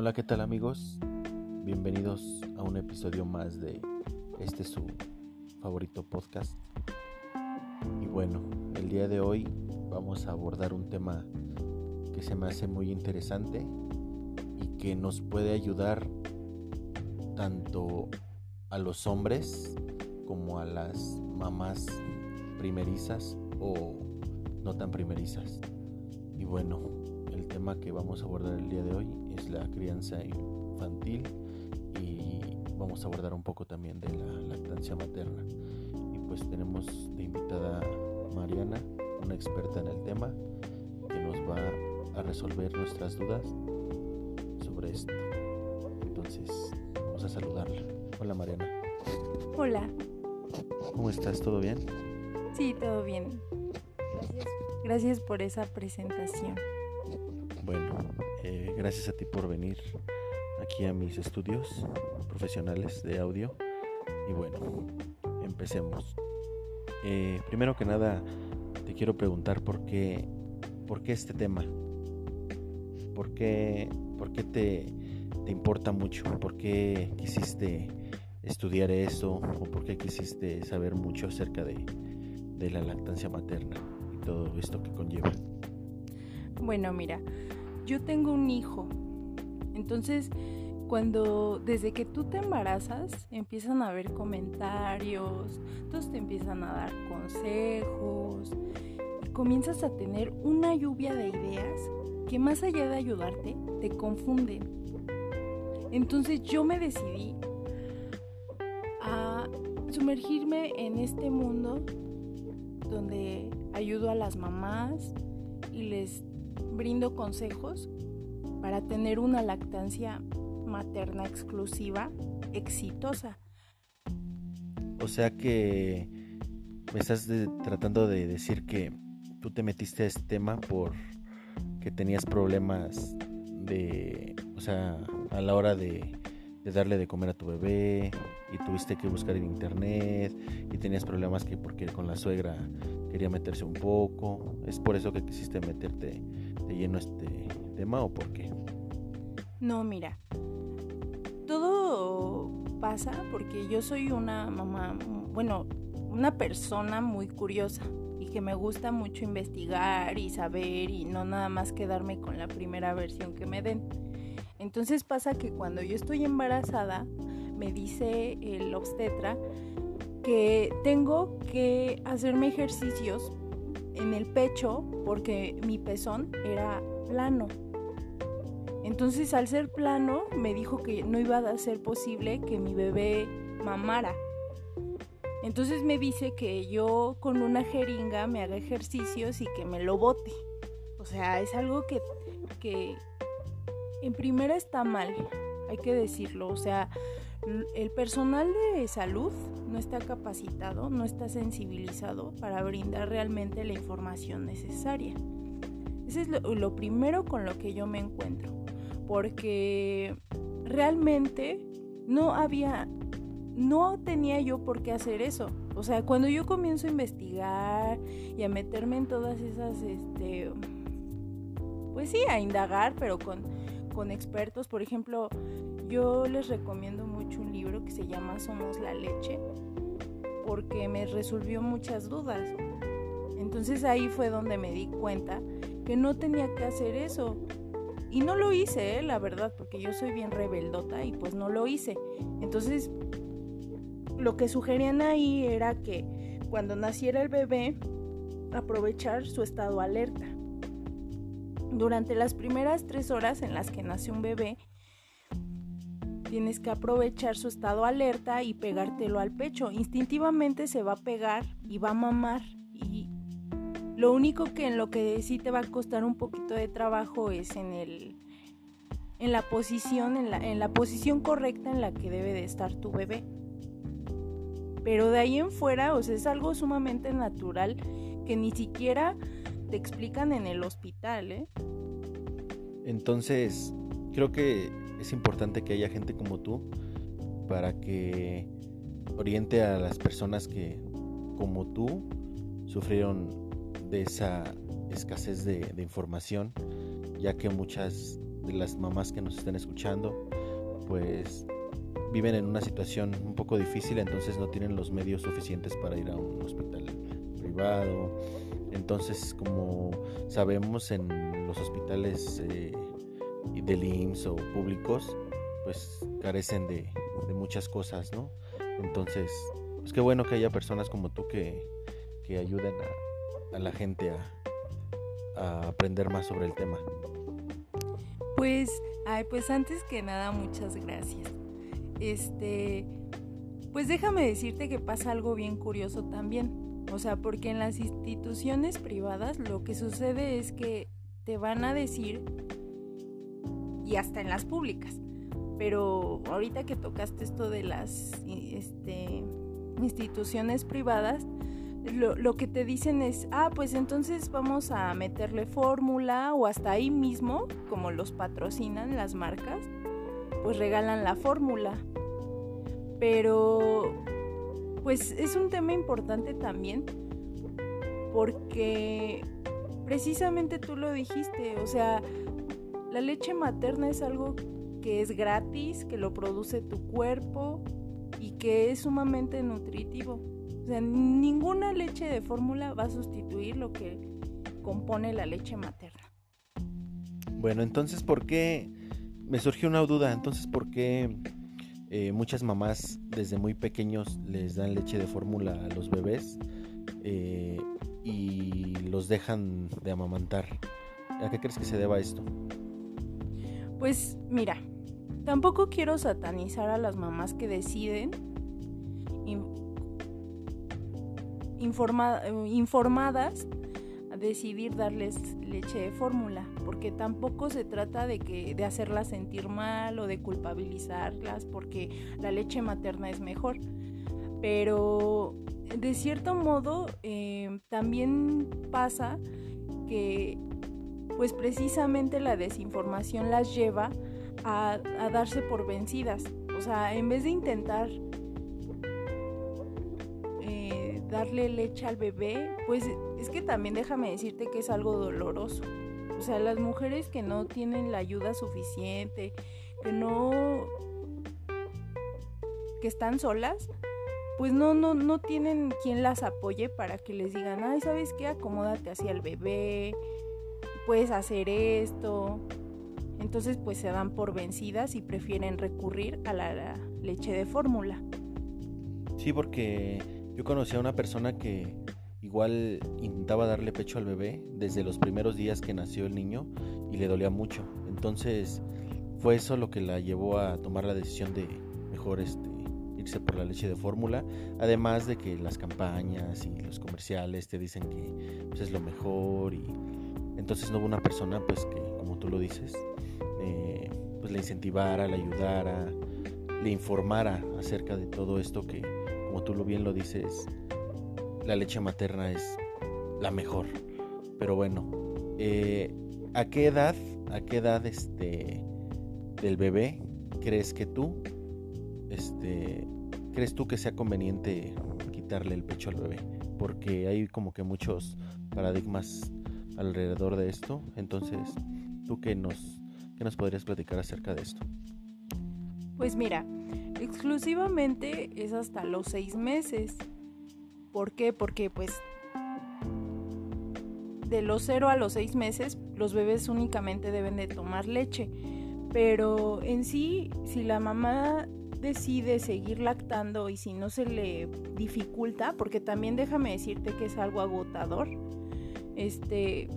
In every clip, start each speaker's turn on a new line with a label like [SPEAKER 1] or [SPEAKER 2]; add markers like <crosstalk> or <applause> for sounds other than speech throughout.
[SPEAKER 1] Hola, ¿qué tal amigos? Bienvenidos a un episodio más de este su favorito podcast. Y bueno, el día de hoy vamos a abordar un tema que se me hace muy interesante y que nos puede ayudar tanto a los hombres como a las mamás primerizas o no tan primerizas. Y bueno, el tema que vamos a abordar el día de hoy es la crianza infantil y vamos a abordar un poco también de la lactancia materna. Y pues tenemos de invitada Mariana, una experta en el tema, que nos va a resolver nuestras dudas sobre esto. Entonces, vamos a saludarla. Hola Mariana.
[SPEAKER 2] Hola.
[SPEAKER 1] ¿Cómo estás? ¿Todo bien?
[SPEAKER 2] Sí, todo bien. Gracias, Gracias por esa presentación.
[SPEAKER 1] Bueno, eh, gracias a ti por venir aquí a mis estudios profesionales de audio. Y bueno, empecemos. Eh, primero que nada, te quiero preguntar por qué, por qué este tema. ¿Por qué, por qué te, te importa mucho? ¿Por qué quisiste estudiar eso? ¿O por qué quisiste saber mucho acerca de, de la lactancia materna y todo esto que conlleva?
[SPEAKER 2] Bueno, mira, yo tengo un hijo. Entonces, cuando desde que tú te embarazas, empiezan a haber comentarios, todos te empiezan a dar consejos, y comienzas a tener una lluvia de ideas que más allá de ayudarte, te confunden. Entonces yo me decidí a sumergirme en este mundo donde ayudo a las mamás y les brindo consejos para tener una lactancia materna exclusiva exitosa.
[SPEAKER 1] O sea que me estás tratando de decir que tú te metiste a este tema por que tenías problemas de, o sea, a la hora de, de darle de comer a tu bebé y tuviste que buscar en internet y tenías problemas que porque con la suegra quería meterse un poco. ¿Es por eso que quisiste meterte de lleno este tema o por qué?
[SPEAKER 2] No, mira, todo pasa porque yo soy una mamá, bueno, una persona muy curiosa y que me gusta mucho investigar y saber y no nada más quedarme con la primera versión que me den. Entonces pasa que cuando yo estoy embarazada, me dice el obstetra que tengo que hacerme ejercicios en el pecho porque mi pezón era plano. Entonces al ser plano me dijo que no iba a ser posible que mi bebé mamara. Entonces me dice que yo con una jeringa me haga ejercicios y que me lo bote. O sea, es algo que, que en primera está mal, hay que decirlo. O sea, el personal de salud no está capacitado, no está sensibilizado para brindar realmente la información necesaria. Ese es lo, primero con lo que yo me encuentro porque realmente no había, no tenía yo por qué hacer eso. O sea, cuando yo comienzo a investigar y a meterme en todas esas, este, pues sí, a indagar, pero con, con expertos, por ejemplo, yo les recomiendo mucho que se llama Somos la leche, porque me resolvió muchas dudas. Entonces ahí fue donde me di cuenta que no tenía que hacer eso. Y no lo hice, ¿eh? la verdad, porque yo soy bien rebeldota y pues no lo hice. Entonces, lo que sugerían ahí era que cuando naciera el bebé, aprovechar su estado alerta. Durante las primeras tres horas en las que nace un bebé, tienes que aprovechar su estado alerta y pegártelo al pecho. Instintivamente se va a pegar y va a mamar. Y lo único que en lo que sí te va a costar un poquito de trabajo es en el en la posición en la, en la posición correcta en la que debe de estar tu bebé. Pero de ahí en fuera, o sea, es algo sumamente natural que ni siquiera te explican en el hospital, ¿eh?
[SPEAKER 1] Entonces, creo que es importante que haya gente como tú para que oriente a las personas que, como tú, sufrieron de esa escasez de, de información, ya que muchas de las mamás que nos están escuchando, pues viven en una situación un poco difícil, entonces no tienen los medios suficientes para ir a un hospital privado. Entonces, como sabemos en los hospitales eh, del IMSS o públicos, pues carecen de, muchas cosas, ¿no? Entonces, pues qué bueno que haya personas como tú que, que ayuden a, a la gente a, a aprender más sobre el tema.
[SPEAKER 2] Pues, ay, pues antes que nada, muchas gracias. Este, pues déjame decirte que pasa algo bien curioso también. O sea, porque en las instituciones privadas lo que sucede es que te van a decir, y hasta en las públicas, pero ahorita que tocaste esto de las este, instituciones privadas, lo, lo, que te dicen es, ah, pues entonces vamos a meterle fórmula o hasta ahí mismo, como los patrocinan las marcas, pues regalan la fórmula. Pero, pues es un tema importante también porque precisamente tú lo dijiste, o sea, la leche materna es algo que es gratis, que lo produce tu cuerpo y que es sumamente nutritivo. O sea, ninguna leche de fórmula va a sustituir lo que compone la leche materna.
[SPEAKER 1] Bueno, entonces, ¿por qué? Me surgió una duda, entonces, ¿por qué eh, muchas mamás desde muy pequeños les dan leche de fórmula a los bebés eh, y los dejan de amamantar? ¿A qué crees que se deba esto?
[SPEAKER 2] Pues mira, tampoco quiero satanizar a las mamás que deciden informadas a decidir darles leche de fórmula, porque tampoco se trata de que de hacerlas sentir mal o de culpabilizarlas porque la leche materna es mejor. Pero de cierto modo eh, también pasa que pues precisamente la desinformación las lleva a, a darse por vencidas. O sea, en vez de intentar darle leche al bebé, pues es que también déjame decirte que es algo doloroso. O sea, las mujeres que no tienen la ayuda suficiente, que no que están solas, pues no no no tienen quien las apoye para que les digan, "Ay, ¿sabes qué? Acomódate hacia el bebé. Puedes hacer esto." Entonces, pues se dan por vencidas y prefieren recurrir a la leche de fórmula.
[SPEAKER 1] Sí, porque yo conocí a una persona que igual intentaba darle pecho al bebé desde los primeros días que nació el niño y le dolía mucho. Entonces fue eso lo que la llevó a tomar la decisión de mejor este, irse por la leche de fórmula. Además de que las campañas y los comerciales te dicen que pues, es lo mejor y entonces no hubo una persona pues que como tú lo dices eh, pues le incentivara, le ayudara, le informara acerca de todo esto que como tú lo bien lo dices, la leche materna es la mejor. Pero bueno, eh, ¿a qué edad, a qué edad este del bebé crees que tú, este, crees tú que sea conveniente quitarle el pecho al bebé? Porque hay como que muchos paradigmas alrededor de esto. Entonces, ¿tú qué nos, qué nos podrías platicar acerca de esto?
[SPEAKER 2] Pues mira, exclusivamente es hasta los seis meses. ¿Por qué? Porque pues de los 0 a los seis meses los bebés únicamente deben de tomar leche. Pero en sí, si la mamá decide seguir lactando y si no se le dificulta, porque también déjame decirte que es algo agotador, este,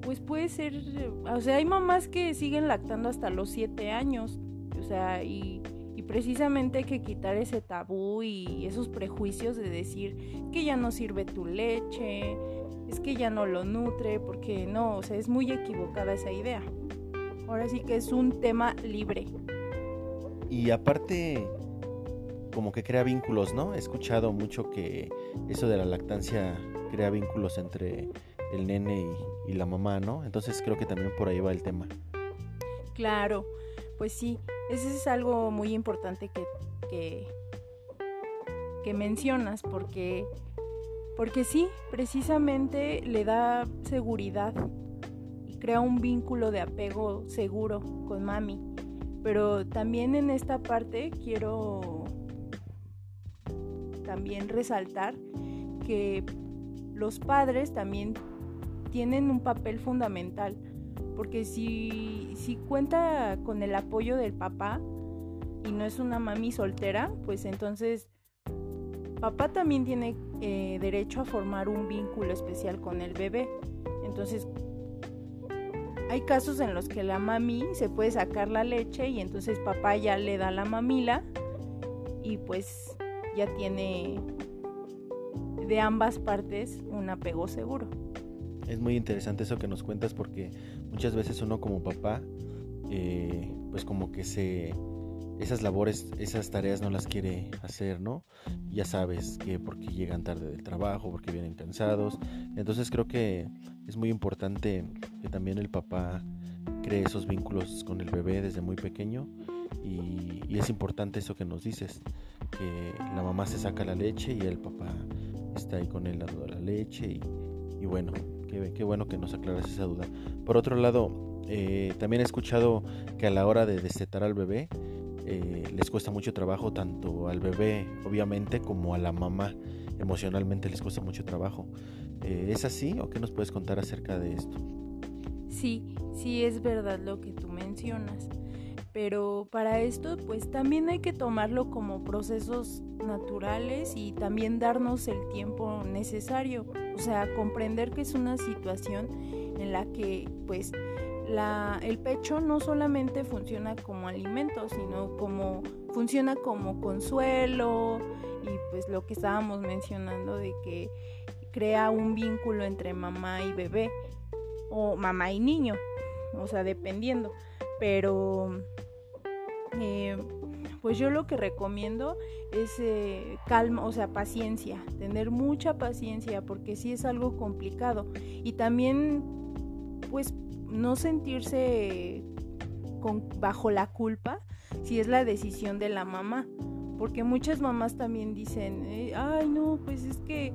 [SPEAKER 2] pues puede ser, o sea, hay mamás que siguen lactando hasta los 7 años, o sea, y precisamente hay que quitar ese tabú y esos prejuicios de decir que ya no sirve tu leche, es que ya no lo nutre, porque no, o sea, es muy equivocada esa idea. Ahora sí que es un tema libre.
[SPEAKER 1] Y aparte, como que crea vínculos, ¿no? He escuchado mucho que eso de la lactancia crea vínculos entre el nene y, la mamá, ¿no? Entonces creo que también por ahí va el tema.
[SPEAKER 2] Claro, pues sí, eso es algo muy importante que, que, que mencionas porque, porque sí, precisamente le da seguridad y crea un vínculo de apego seguro con mami. Pero también en esta parte quiero también resaltar que los padres también tienen un papel fundamental, porque si, si cuenta con el apoyo del papá y no es una mami soltera, pues entonces papá también tiene eh, derecho a formar un vínculo especial con el bebé. Entonces, hay casos en los que la mami se puede sacar la leche y entonces papá ya le da la mamila y pues ya tiene de ambas partes un apego seguro.
[SPEAKER 1] Es muy interesante eso que nos cuentas porque muchas veces uno como papá, eh, pues como que se esas labores, esas tareas no las quiere hacer, ¿no? Ya sabes que porque llegan tarde del trabajo, porque vienen cansados. Entonces creo que es muy importante que también el papá cree esos vínculos con el bebé desde muy pequeño y, es importante eso que nos dices, que la mamá se saca la leche y el papá está ahí con él dando la leche y, bueno, qué, bueno que nos aclaras esa duda. Por otro lado, eh, también he escuchado que a la hora de destetar al bebé, eh, les cuesta mucho trabajo tanto al bebé, obviamente, como a la mamá. Emocionalmente les cuesta mucho trabajo. Eh, ¿Es así o qué nos puedes contar acerca de esto?
[SPEAKER 2] Sí, sí es verdad lo que tú mencionas. Pero para esto, pues también hay que tomarlo como procesos naturales y también darnos el tiempo necesario. O sea, comprender que es una situación en la que, pues, el pecho no solamente funciona como alimento, sino como funciona como consuelo y pues lo que estábamos mencionando de que crea un vínculo entre mamá y bebé o mamá y niño, o sea, dependiendo. Pero eh, pues yo lo que recomiendo es eh, calma, o sea, paciencia, tener mucha paciencia porque sí es algo complicado y también pues no sentirse bajo la culpa si es la decisión de la mamá. Porque muchas mamás también dicen, eh, ay no, pues es que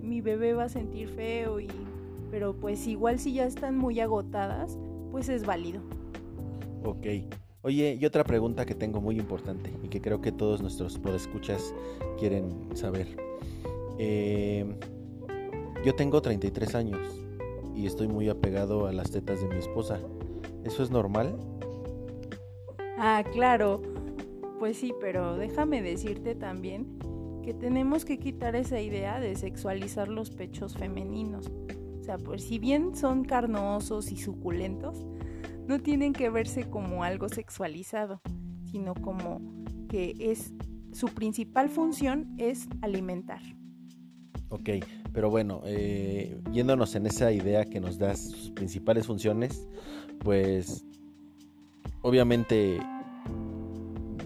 [SPEAKER 2] mi bebé va a sentir feo y... Pero pues igual si ya están muy agotadas, pues es válido.
[SPEAKER 1] Ok. Oye, y otra pregunta que tengo muy importante y que creo que todos nuestros podescuchas quieren saber. Eh, yo tengo 33 años y estoy muy apegado a las tetas de mi esposa. ¿Eso es normal?
[SPEAKER 2] Ah, claro. Pues sí, pero déjame decirte también que tenemos que quitar esa idea de sexualizar los pechos femeninos. O sea, pues si bien son carnosos y suculentos, no tienen que verse como algo sexualizado, sino como que es su principal función es alimentar.
[SPEAKER 1] Ok, pero bueno, eh, yéndonos en esa idea que nos da sus principales funciones, pues obviamente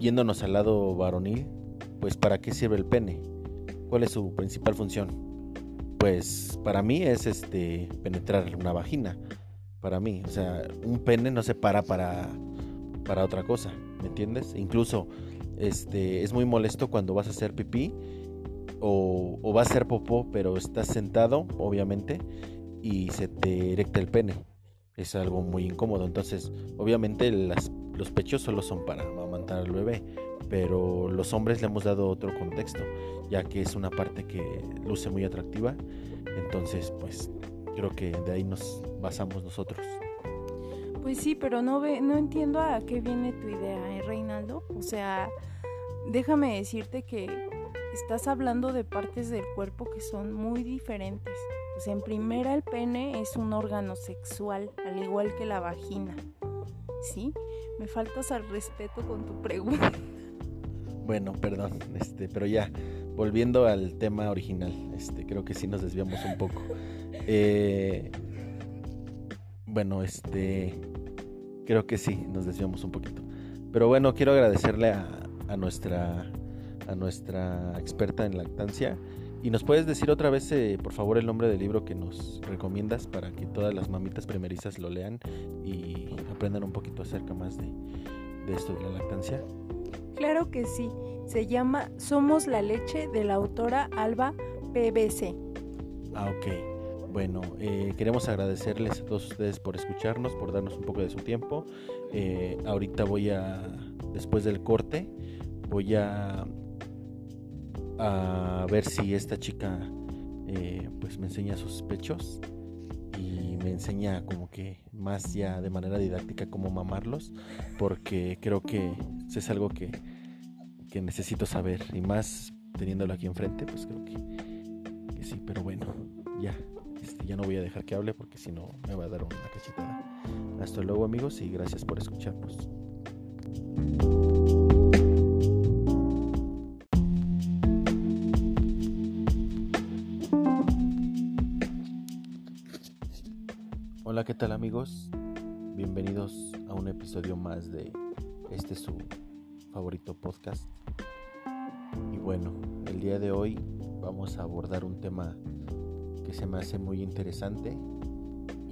[SPEAKER 1] yéndonos al lado varonil, pues ¿para qué sirve el pene? ¿Cuál es su principal función? Pues para mí es este penetrar una vagina. Para mí, o sea, un pene no se para para, para otra cosa, ¿me entiendes? Incluso este es muy molesto cuando vas a hacer pipí o, va a ser popó, pero estás sentado, obviamente, y se te erecta el pene. Es algo muy incómodo. Entonces, obviamente, los pechos solo son para amamantar al bebé, pero los hombres le hemos dado otro contexto, ya que es una parte que luce muy atractiva. Entonces, pues, creo que de ahí nos basamos nosotros.
[SPEAKER 2] Pues sí, pero no ve, no entiendo a qué viene tu idea, ¿eh, Reinaldo? O sea, déjame decirte que estás hablando de partes del cuerpo que son muy diferentes. O sea, en primera el pene es un órgano sexual, al igual que la vagina. ¿Sí? Me faltas al respeto con tu pregunta.
[SPEAKER 1] Bueno, perdón, este, pero ya, volviendo al tema original, este, creo que sí nos desviamos un poco. Eh, bueno, este, creo que sí, nos desviamos un poquito. Pero bueno, quiero agradecerle a, a nuestra a nuestra experta en lactancia. ¿Y nos puedes decir otra vez, eh, por favor, el nombre del libro que nos recomiendas para que todas las mamitas primerizas lo lean y aprendan un poquito acerca más de, de esto de la lactancia?
[SPEAKER 2] Claro que sí. Se llama Somos la leche de la autora Alba PBC.
[SPEAKER 1] Ah, ok. Bueno, eh, queremos agradecerles a todos ustedes por escucharnos, por darnos un poco de su tiempo. Eh, ahorita voy a, después del corte, voy a, a ver si esta chica eh, pues me enseña sus pechos y me enseña como que más ya de manera didáctica cómo mamarlos, porque creo que es algo que, que necesito saber y más teniéndolo aquí enfrente, pues creo que, que sí, pero bueno, ya. Este, ya no voy a dejar que hable porque si no me va a dar una cachetada. Hasta luego amigos y gracias por escucharnos. Hola, ¿qué tal amigos? Bienvenidos a un episodio más de este su favorito podcast. Y bueno, el día de hoy vamos a abordar un tema que se me hace muy interesante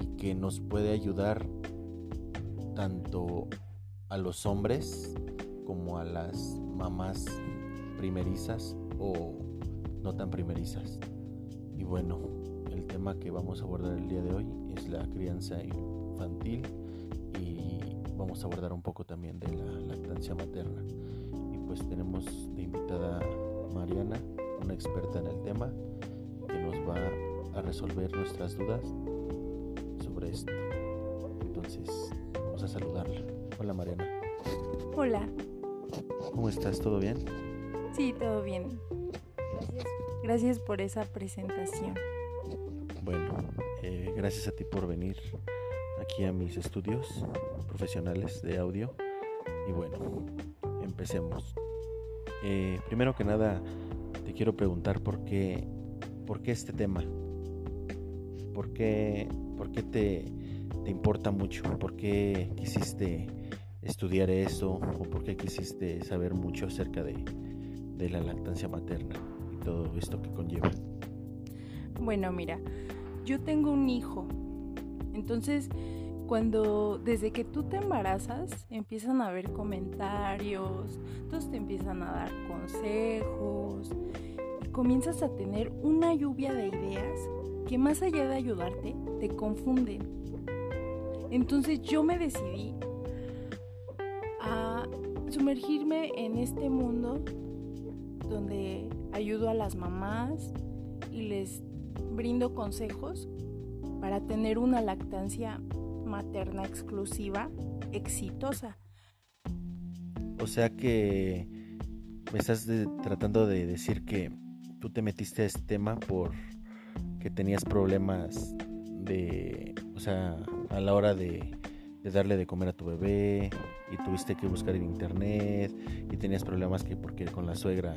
[SPEAKER 1] y que nos puede ayudar tanto a los hombres como a las mamás primerizas o no tan primerizas. Y bueno, el tema que vamos a abordar el día de hoy es la crianza infantil y vamos a abordar un poco también de la lactancia materna. Y pues tenemos de invitada Mariana, una experta en el tema, que nos va a a resolver nuestras dudas sobre esto. Entonces, vamos a saludarla. Hola Mariana.
[SPEAKER 2] Hola.
[SPEAKER 1] ¿Cómo estás? ¿Todo bien?
[SPEAKER 2] Sí, todo bien. Gracias. Gracias por esa presentación.
[SPEAKER 1] Bueno, eh, gracias a ti por venir aquí a mis estudios profesionales de audio. Y bueno, empecemos. Eh, primero que nada, te quiero preguntar por qué, por qué este tema. ¿Por qué, por qué te, te, importa mucho? ¿Por qué quisiste estudiar eso? ¿O por qué quisiste saber mucho acerca de, de la lactancia materna y todo esto que conlleva?
[SPEAKER 2] Bueno, mira, yo tengo un hijo. Entonces, cuando desde que tú te embarazas, empiezan a haber comentarios, todos te empiezan a dar consejos y comienzas a tener una lluvia de ideas que más allá de ayudarte, te confunden. Entonces yo me decidí a sumergirme en este mundo donde ayudo a las mamás y les brindo consejos para tener una lactancia materna exclusiva exitosa.
[SPEAKER 1] O sea que me estás tratando de decir que tú te metiste a este tema por que tenías problemas de, o sea, a la hora de, darle de comer a tu bebé y tuviste que buscar en internet y tenías problemas que porque con la suegra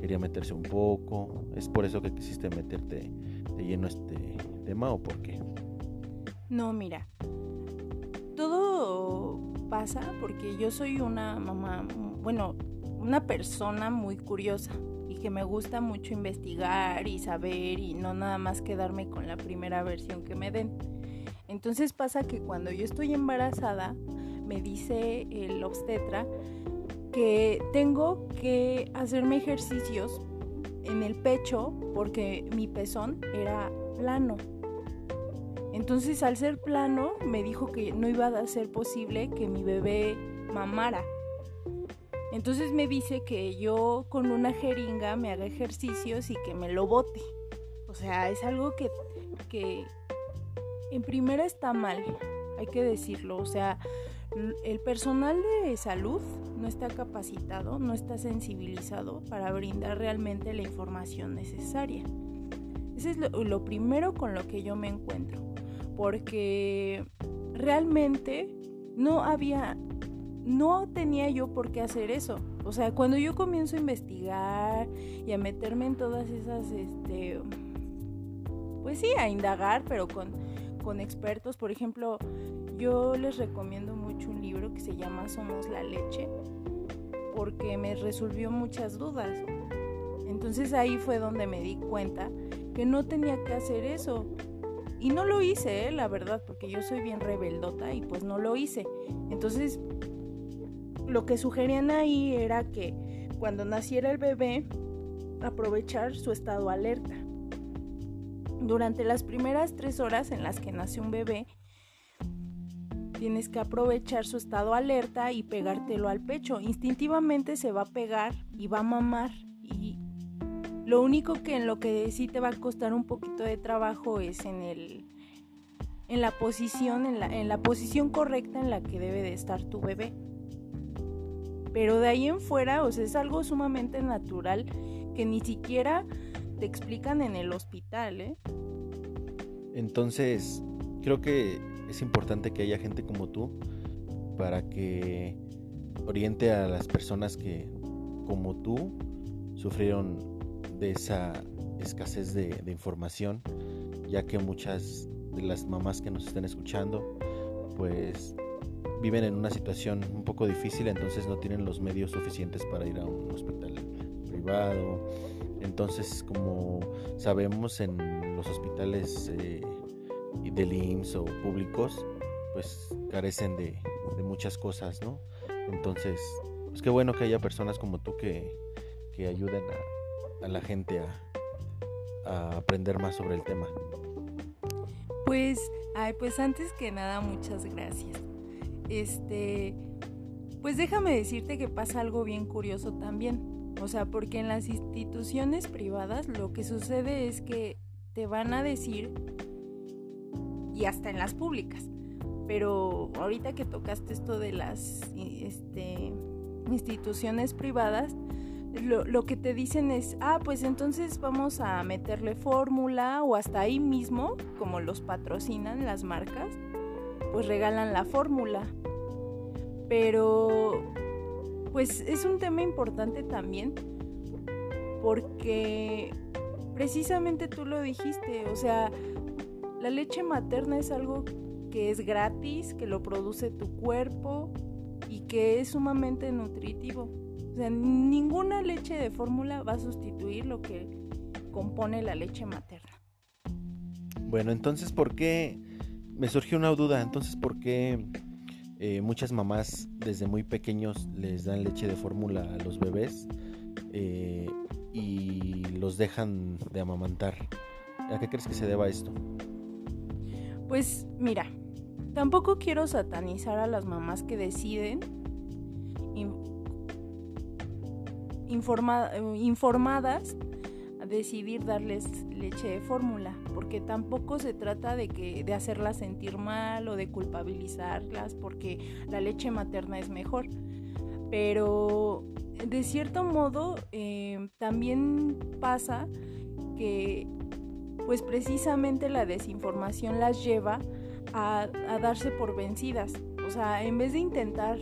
[SPEAKER 1] quería meterse un poco. ¿Es por eso que quisiste meterte de lleno este tema o por qué?
[SPEAKER 2] No, mira. Todo pasa porque yo soy una mamá, bueno, una persona muy curiosa que me gusta mucho investigar y saber y no nada más quedarme con la primera versión que me den. Entonces pasa que cuando yo estoy embarazada, me dice el obstetra que tengo que hacerme ejercicios en el pecho porque mi pezón era plano. Entonces al ser plano me dijo que no iba a ser posible que mi bebé mamara. Entonces me dice que yo con una jeringa me haga ejercicios y que me lo bote. O sea, es algo que, que en primera está mal, hay que decirlo. O sea, el personal de salud no está capacitado, no está sensibilizado para brindar realmente la información necesaria. Ese es lo, lo primero con lo que yo me encuentro. Porque realmente no había no tenía yo por qué hacer eso. O sea, cuando yo comienzo a investigar y a meterme en todas esas, este, pues sí, a indagar, pero con, con expertos, por ejemplo, yo les recomiendo mucho un libro que se llama Somos la leche, porque me resolvió muchas dudas. Entonces ahí fue donde me di cuenta que no tenía que hacer eso. Y no lo hice, ¿eh? la verdad, porque yo soy bien rebeldota y pues no lo hice. Entonces lo que sugerían ahí era que cuando naciera el bebé, aprovechar su estado alerta. Durante las primeras tres horas en las que nace un bebé, tienes que aprovechar su estado alerta y pegártelo al pecho. Instintivamente se va a pegar y va a mamar. Y lo único que en lo que sí te va a costar un poquito de trabajo es en el en la posición, en la, en la posición correcta en la que debe de estar tu bebé. Pero de ahí en fuera, o sea, es algo sumamente natural que ni siquiera te explican en el hospital, ¿eh?
[SPEAKER 1] Entonces, creo que es importante que haya gente como tú para que oriente a las personas que, como tú, sufrieron de esa escasez de, de información, ya que muchas de las mamás que nos están escuchando, pues viven en una situación un poco difícil, entonces no tienen los medios suficientes para ir a un hospital privado. Entonces, como sabemos en los hospitales eh, del IMSS o públicos, pues carecen de, muchas cosas, ¿no? Entonces, pues qué bueno que haya personas como tú que, que ayuden a, a la gente a, a aprender más sobre el tema.
[SPEAKER 2] Pues, ay, pues antes que nada, muchas gracias. Este, pues déjame decirte que pasa algo bien curioso también. O sea, porque en las instituciones privadas lo que sucede es que te van a decir, y hasta en las públicas, pero ahorita que tocaste esto de las este, instituciones privadas, lo, que te dicen es, ah, pues entonces vamos a meterle fórmula o hasta ahí mismo, como los patrocinan las marcas, pues regalan la fórmula. Pero, pues es un tema importante también porque precisamente tú lo dijiste, o sea, la leche materna es algo que es gratis, que lo produce tu cuerpo y que es sumamente nutritivo. O sea, ninguna leche de fórmula va a sustituir lo que compone la leche materna.
[SPEAKER 1] Bueno, entonces, ¿por qué? Me surgió una duda, entonces, ¿por qué eh, muchas mamás desde muy pequeños les dan leche de fórmula a los bebés eh, y los dejan de amamantar? ¿A qué crees que se deba esto?
[SPEAKER 2] Pues mira, tampoco quiero satanizar a las mamás que deciden informadas a decidir darles leche de fórmula, porque tampoco se trata de que de hacerlas sentir mal o de culpabilizarlas, porque la leche materna es mejor. Pero de cierto modo eh, también pasa que pues precisamente la desinformación las lleva a, a darse por vencidas. O sea, en vez de intentar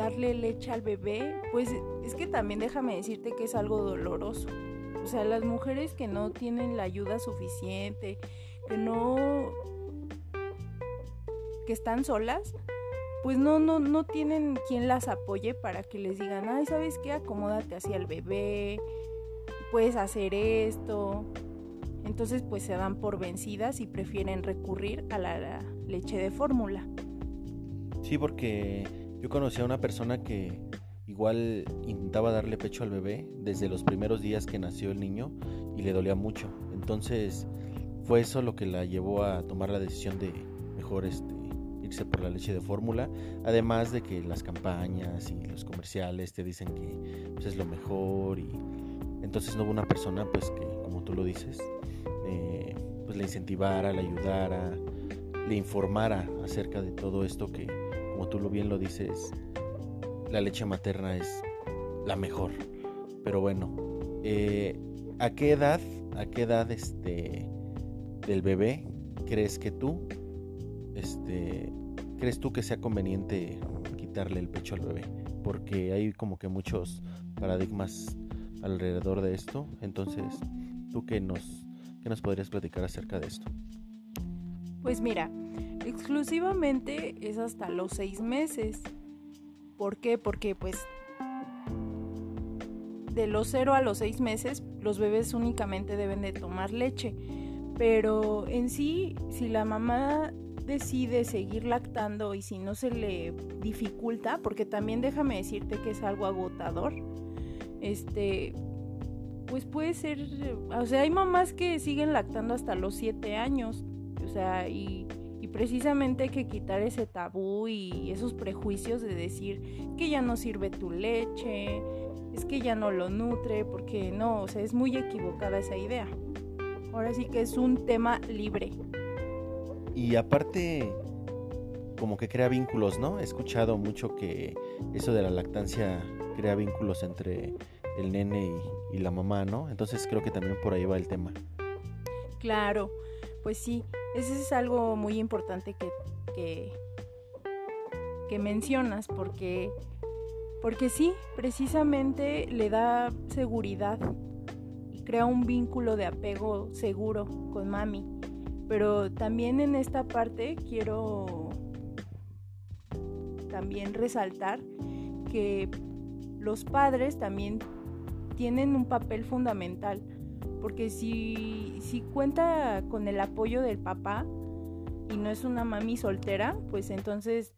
[SPEAKER 2] darle leche al bebé, pues es que también déjame decirte que es algo doloroso. O sea, las mujeres que no tienen la ayuda suficiente, que no que están solas, pues no no no tienen quien las apoye para que les digan, "Ay, ¿sabes qué? Acomódate hacia el bebé, puedes hacer esto." Entonces, pues se dan por vencidas y prefieren recurrir a la leche de fórmula.
[SPEAKER 1] Sí, porque yo conocí a una persona que igual intentaba darle pecho al bebé desde los primeros días que nació el niño y le dolía mucho. Entonces fue eso lo que la llevó a tomar la decisión de mejor este, irse por la leche de fórmula. Además de que las campañas y los comerciales te dicen que pues, es lo mejor y entonces no hubo una persona pues que como tú lo dices eh, pues le incentivara, le ayudara, le informara acerca de todo esto que como tú lo bien lo dices, la leche materna es la mejor. Pero bueno, eh, ¿a qué edad, a qué edad este del bebé crees que tú, este, crees tú que sea conveniente quitarle el pecho al bebé? Porque hay como que muchos paradigmas alrededor de esto. Entonces, ¿tú qué nos, qué nos podrías platicar acerca de esto?
[SPEAKER 2] Pues mira, exclusivamente es hasta los seis meses. ¿Por qué? Porque pues de los cero a los seis meses los bebés únicamente deben de tomar leche. Pero en sí, si la mamá decide seguir lactando y si no se le dificulta, porque también déjame decirte que es algo agotador, este, pues puede ser, o sea, hay mamás que siguen lactando hasta los 7 años, o sea, y, y precisamente hay que quitar ese tabú y esos prejuicios de decir que ya no sirve tu leche, es que ya no lo nutre, porque no, o sea, es muy equivocada esa idea. Ahora sí que es un tema libre.
[SPEAKER 1] Y aparte, como que crea vínculos, ¿no? He escuchado mucho que eso de la lactancia crea vínculos entre el nene y, la mamá, ¿no? Entonces creo que también por ahí va el tema.
[SPEAKER 2] Claro, pues sí, eso es algo muy importante que, que, que mencionas, porque, porque sí, precisamente le da seguridad crea un vínculo de apego seguro con mami. Pero también en esta parte quiero también resaltar que los padres también tienen un papel fundamental. Porque si, si cuenta con el apoyo del papá y no es una mami soltera, pues entonces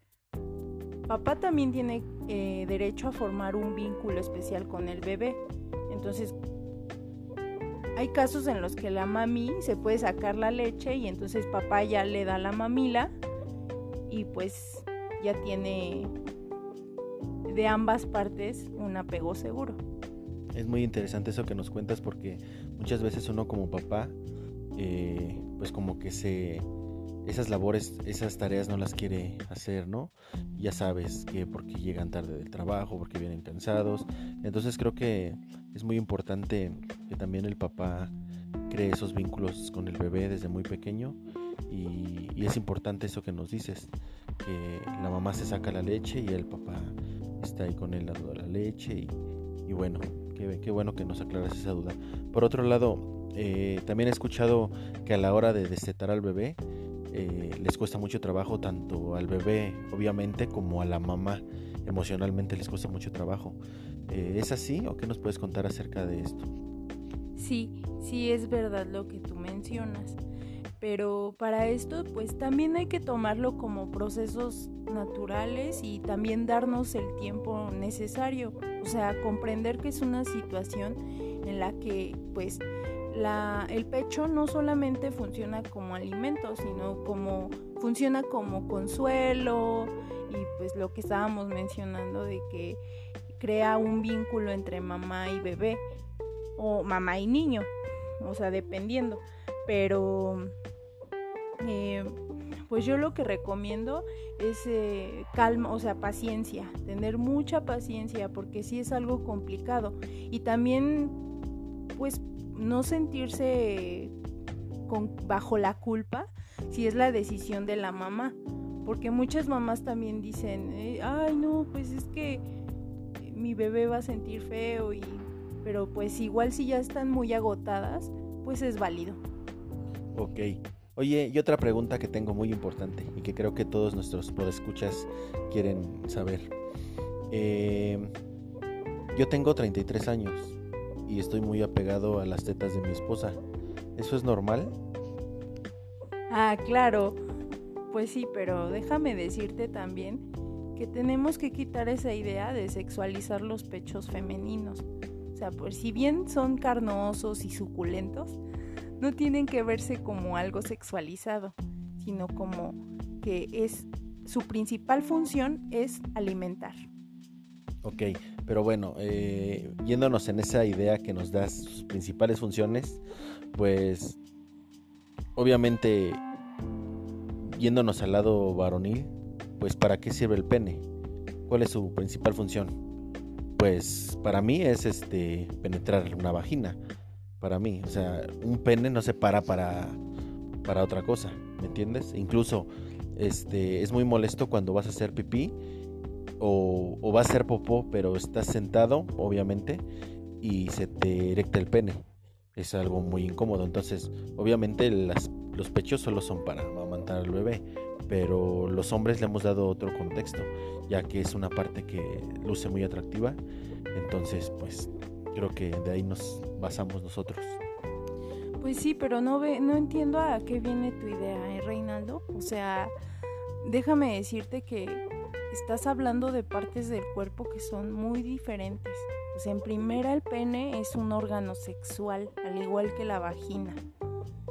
[SPEAKER 2] papá también tiene eh, derecho a formar un vínculo especial con el bebé. Entonces hay casos en los que la mami se puede sacar la leche y entonces papá ya le da la mamila y pues ya tiene de ambas partes un apego seguro.
[SPEAKER 1] Es muy interesante eso que nos cuentas porque muchas veces uno como papá eh, pues como que se esas labores, esas tareas no las quiere hacer, ¿no? Ya sabes que porque llegan tarde del trabajo, porque vienen cansados. Entonces creo que es muy importante que también el papá cree esos vínculos con el bebé desde muy pequeño. Y, es importante eso que nos dices, que la mamá se saca la leche y el papá está ahí con él dando la leche. Y, bueno, qué, bueno que nos aclaras esa duda. Por otro lado, eh, también he escuchado que a la hora de destetar al bebé, eh, les cuesta mucho trabajo tanto al bebé, obviamente, como a la mamá. Emocionalmente les cuesta mucho trabajo. Eh, ¿Es así o qué nos puedes contar acerca de esto?
[SPEAKER 2] Sí, sí es verdad lo que tú mencionas. Pero para esto, pues también hay que tomarlo como procesos naturales y también darnos el tiempo necesario. O sea, comprender que es una situación en la que, pues, el pecho no solamente funciona como alimento, sino como funciona como consuelo y pues lo que estábamos mencionando de que crea un vínculo entre mamá y bebé o mamá y niño, o sea, dependiendo. Pero eh, pues yo lo que recomiendo es eh, calma, o sea, paciencia, tener mucha paciencia porque sí es algo complicado y también pues no sentirse bajo la culpa si es la decisión de la mamá. Porque muchas mamás también dicen, eh, ay no, pues es que mi bebé va a sentir feo y... Pero pues igual si ya están muy agotadas, pues es válido.
[SPEAKER 1] Ok. Oye, y otra pregunta que tengo muy importante y que creo que todos nuestros podescuchas quieren saber. Eh, yo tengo 33 años y estoy muy apegado a las tetas de mi esposa. ¿Eso es normal?
[SPEAKER 2] Ah, claro. Pues sí, pero déjame decirte también que tenemos que quitar esa idea de sexualizar los pechos femeninos. O sea, pues si bien son carnosos y suculentos, no tienen que verse como algo sexualizado, sino como que es su principal función es alimentar.
[SPEAKER 1] Ok, pero bueno, eh, yéndonos en esa idea que nos da sus principales funciones, pues obviamente yéndonos al lado varonil, pues ¿para qué sirve el pene? ¿Cuál es su principal función? Pues para mí es este penetrar una vagina. Para mí, o sea, un pene no se para para para otra cosa, ¿me entiendes? Incluso este es muy molesto cuando vas a hacer pipí o, va a ser popó, pero estás sentado, obviamente, y se te erecta el pene. Es algo muy incómodo. Entonces, obviamente, los pechos solo son para amamantar al bebé, pero los hombres le hemos dado otro contexto, ya que es una parte que luce muy atractiva. Entonces, pues, creo que de ahí nos basamos nosotros.
[SPEAKER 2] Pues sí, pero no, ve, no entiendo a qué viene tu idea, ¿eh, Reinaldo? O sea, déjame decirte que estás hablando de partes del cuerpo que son muy diferentes. Pues en primera el pene es un órgano sexual, al igual que la vagina.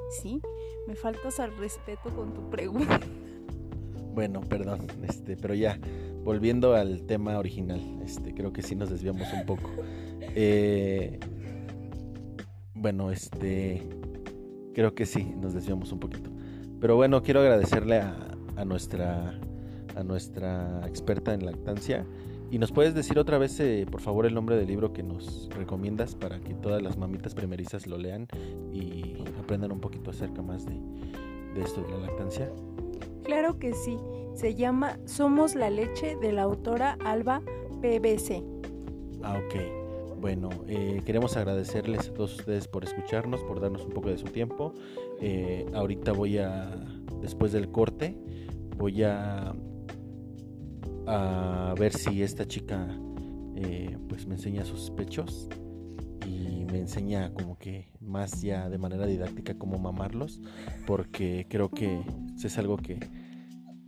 [SPEAKER 2] ¿Sí? Me faltas al respeto con tu pregunta. <laughs>
[SPEAKER 1] Bueno, perdón, este, pero ya, volviendo al tema original, este, creo que sí nos desviamos un poco. Eh, bueno, este, creo que sí, nos desviamos un poquito. Pero bueno, quiero agradecerle a, a nuestra a nuestra experta en lactancia. ¿Y nos puedes decir otra vez, eh, por favor, el nombre del libro que nos recomiendas para que todas las mamitas primerizas lo lean y aprendan un poquito acerca más de, de esto de la lactancia?
[SPEAKER 2] Claro que sí. Se llama Somos la leche de la autora Alba PBC.
[SPEAKER 1] Ah, ok. Bueno, eh, queremos agradecerles a todos ustedes por escucharnos, por darnos un poco de su tiempo. Eh, ahorita voy a, después del corte, voy a a ver si esta chica eh, pues me enseña sus pechos y me enseña como que más ya de manera didáctica cómo mamarlos porque creo que es algo que,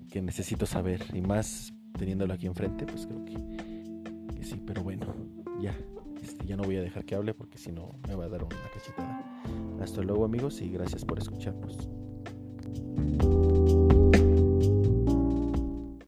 [SPEAKER 1] que necesito saber y más teniéndolo aquí enfrente pues creo que, que sí pero bueno ya este, ya no voy a dejar que hable porque si no me va a dar una cachetada. Hasta luego amigos y gracias por escucharnos